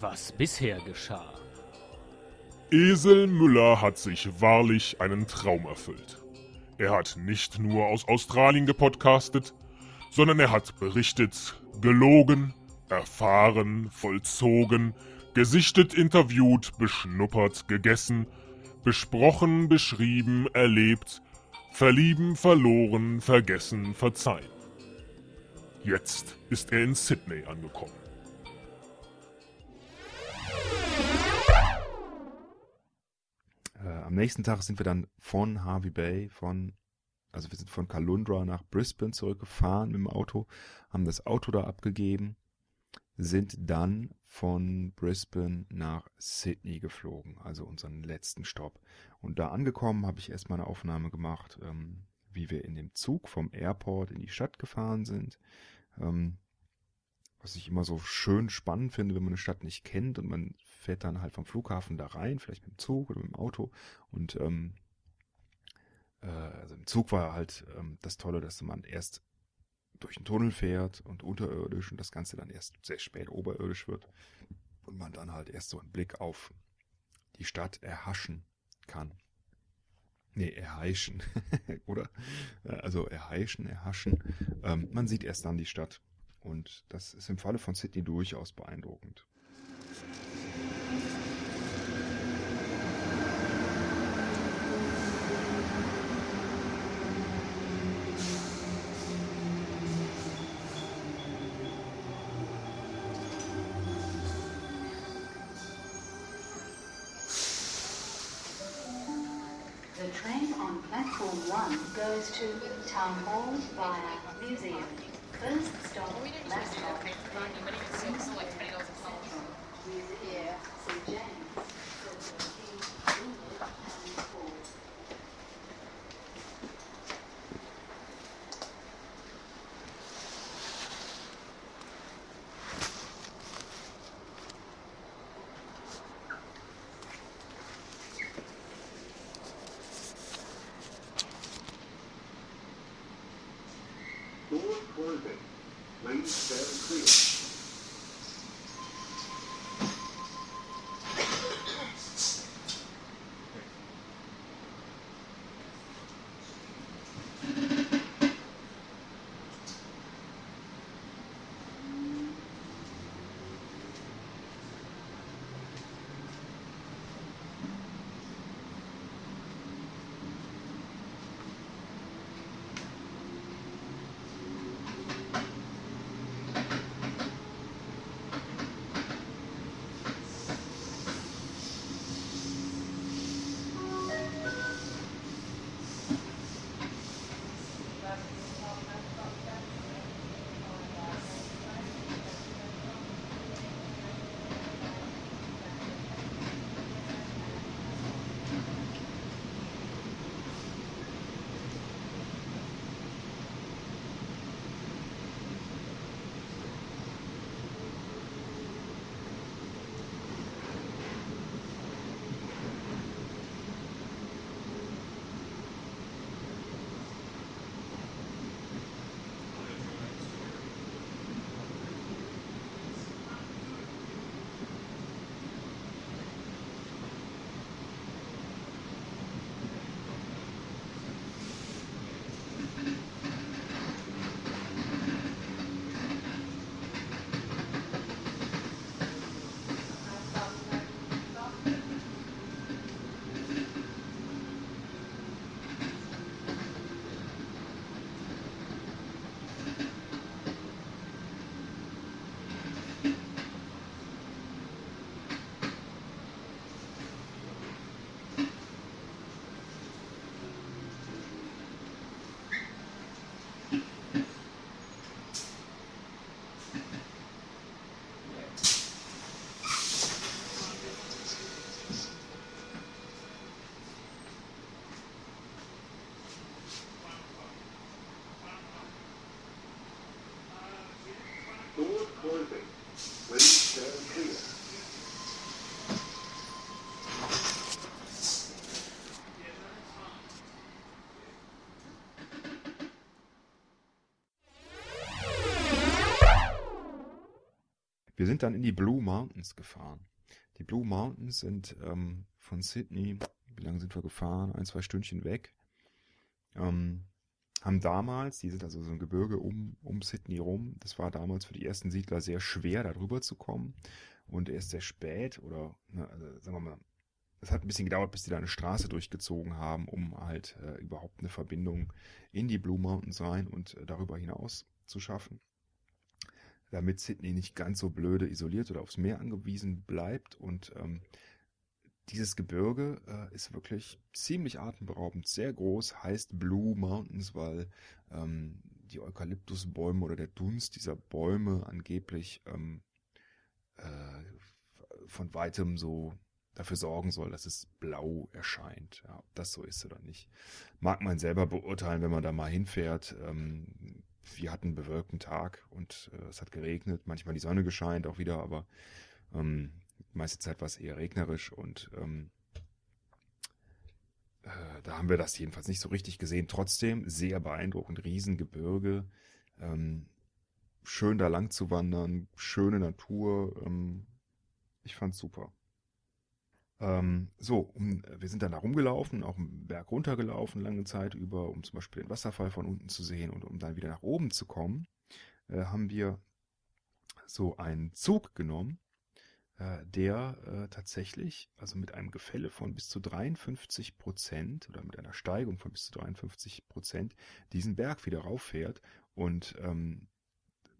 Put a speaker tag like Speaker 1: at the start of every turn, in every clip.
Speaker 1: was bisher geschah.
Speaker 2: Esel Müller hat sich wahrlich einen Traum erfüllt. Er hat nicht nur aus Australien gepodcastet, sondern er hat berichtet, gelogen, erfahren, vollzogen, gesichtet, interviewt, beschnuppert, gegessen, besprochen, beschrieben, erlebt, verlieben, verloren, vergessen, verzeihen. Jetzt ist er in Sydney angekommen.
Speaker 3: Äh, am nächsten Tag sind wir dann von Harvey Bay, von, also wir sind von Caloundra nach Brisbane zurückgefahren mit dem Auto, haben das Auto da abgegeben, sind dann von Brisbane nach Sydney geflogen, also unseren letzten Stopp. Und da angekommen habe ich erstmal eine Aufnahme gemacht, ähm, wie wir in dem Zug vom Airport in die Stadt gefahren sind. Ähm, was ich immer so schön spannend finde, wenn man eine Stadt nicht kennt und man fährt dann halt vom Flughafen da rein, vielleicht mit dem Zug oder mit dem Auto. Und ähm, äh, also im Zug war halt ähm, das Tolle, dass man erst durch einen Tunnel fährt und unterirdisch und das Ganze dann erst sehr spät oberirdisch wird und man dann halt erst so einen Blick auf die Stadt erhaschen kann. Nee, erheischen, oder? Also erheischen, erhaschen. Ähm, man sieht erst dann die Stadt. Und das ist im Falle von Sydney durchaus beeindruckend.
Speaker 4: Platform 1 goes to Town Hall via Museum. First
Speaker 5: clear.
Speaker 3: Wir sind dann in die Blue Mountains gefahren. Die Blue Mountains sind ähm, von Sydney, wie lange sind wir gefahren? Ein, zwei Stündchen weg. Ähm, haben damals, die sind also so ein Gebirge um, um Sydney rum, das war damals für die ersten Siedler sehr schwer, da drüber zu kommen. Und erst sehr spät, oder ne, also sagen wir mal, es hat ein bisschen gedauert, bis die da eine Straße durchgezogen haben, um halt äh, überhaupt eine Verbindung in die Blue Mountains rein und äh, darüber hinaus zu schaffen. Damit Sydney nicht ganz so blöde isoliert oder aufs Meer angewiesen bleibt. Und ähm, dieses Gebirge äh, ist wirklich ziemlich atemberaubend, sehr groß, heißt Blue Mountains, weil ähm, die Eukalyptusbäume oder der Dunst dieser Bäume angeblich ähm, äh, von weitem so dafür sorgen soll, dass es blau erscheint. Ja, ob das so ist oder nicht, mag man selber beurteilen, wenn man da mal hinfährt. Ähm, wir hatten einen bewölkten Tag und äh, es hat geregnet, manchmal die Sonne gescheint auch wieder, aber ähm, meiste Zeit war es eher regnerisch und ähm, äh, da haben wir das jedenfalls nicht so richtig gesehen. Trotzdem sehr beeindruckend, Riesengebirge, ähm, schön da lang zu wandern, schöne Natur. Ähm, ich fand's super. Ähm, so, um, wir sind dann da rumgelaufen, auch einen Berg runtergelaufen, lange Zeit über, um zum Beispiel den Wasserfall von unten zu sehen und um dann wieder nach oben zu kommen, äh, haben wir so einen Zug genommen, äh, der äh, tatsächlich, also mit einem Gefälle von bis zu 53 Prozent oder mit einer Steigung von bis zu 53 Prozent diesen Berg wieder rauffährt und ähm,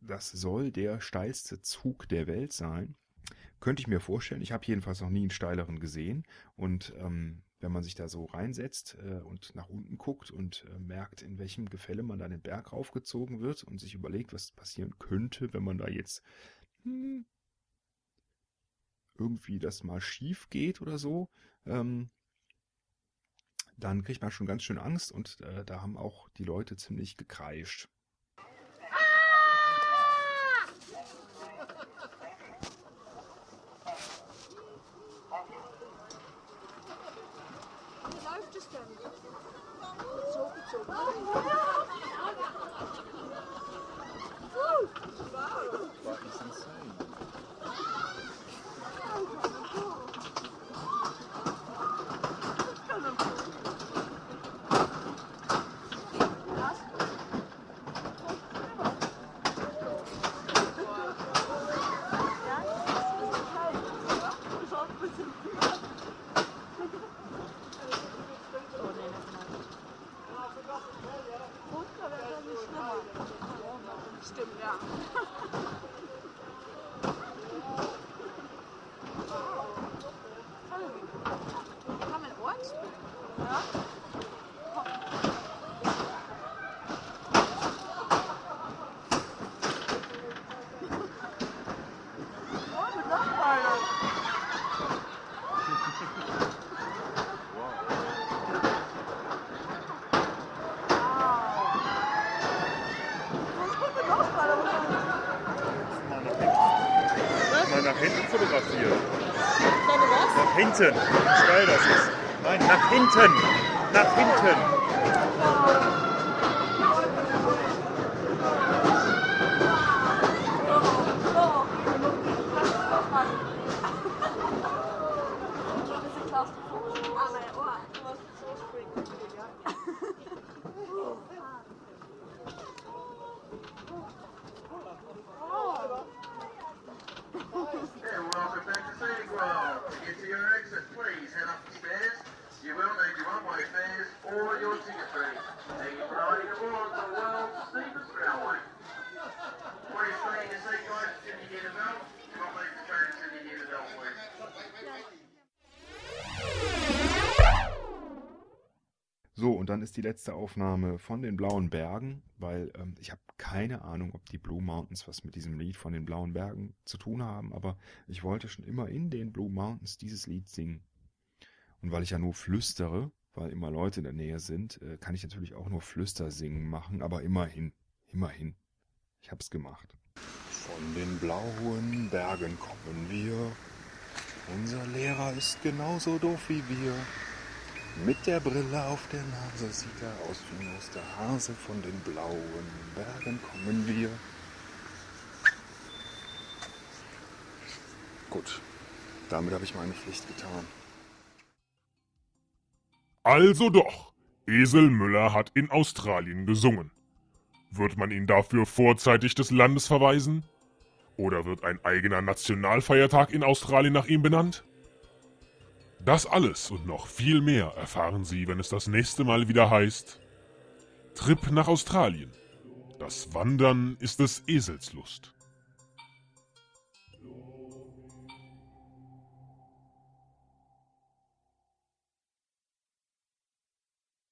Speaker 3: das soll der steilste Zug der Welt sein. Könnte ich mir vorstellen. Ich habe jedenfalls noch nie einen steileren gesehen. Und ähm, wenn man sich da so reinsetzt äh, und nach unten guckt und äh, merkt, in welchem Gefälle man da den Berg raufgezogen wird und sich überlegt, was passieren könnte, wenn man da jetzt hm, irgendwie das mal schief geht oder so, ähm, dann kriegt man schon ganz schön Angst und äh, da haben auch die Leute ziemlich gekreischt.
Speaker 1: Läuft es denn? So gezogen. Stimmt, ja. Haben wir einen Ort? Ja. Oh, mit Nachbarn. Das ist gut mit Nachbarn.
Speaker 6: Mal nach hinten fotografieren. Nach hinten. Wie steil das ist. Nein, nach hinten. Nach hinten.
Speaker 3: und dann ist die letzte Aufnahme von den Blauen Bergen, weil ähm, ich habe keine Ahnung, ob die Blue Mountains was mit diesem Lied von den Blauen Bergen zu tun haben, aber ich wollte schon immer in den Blue Mountains dieses Lied singen. Und weil ich ja nur flüstere, weil immer Leute in der Nähe sind, äh, kann ich natürlich auch nur Flüstersingen machen, aber immerhin, immerhin. Ich hab's gemacht. Von den blauen Bergen kommen wir. Unser Lehrer ist genauso doof wie wir. Mit der Brille auf der Nase sieht er aus wie ein Osterhase. Von den blauen Bergen kommen wir. Gut, damit habe ich meine Pflicht getan.
Speaker 2: Also doch, Esel Müller hat in Australien gesungen. Wird man ihn dafür vorzeitig des Landes verweisen? Oder wird ein eigener Nationalfeiertag in Australien nach ihm benannt? Das alles und noch viel mehr erfahren Sie, wenn es das nächste Mal wieder heißt Trip nach Australien. Das Wandern ist des Esels Lust.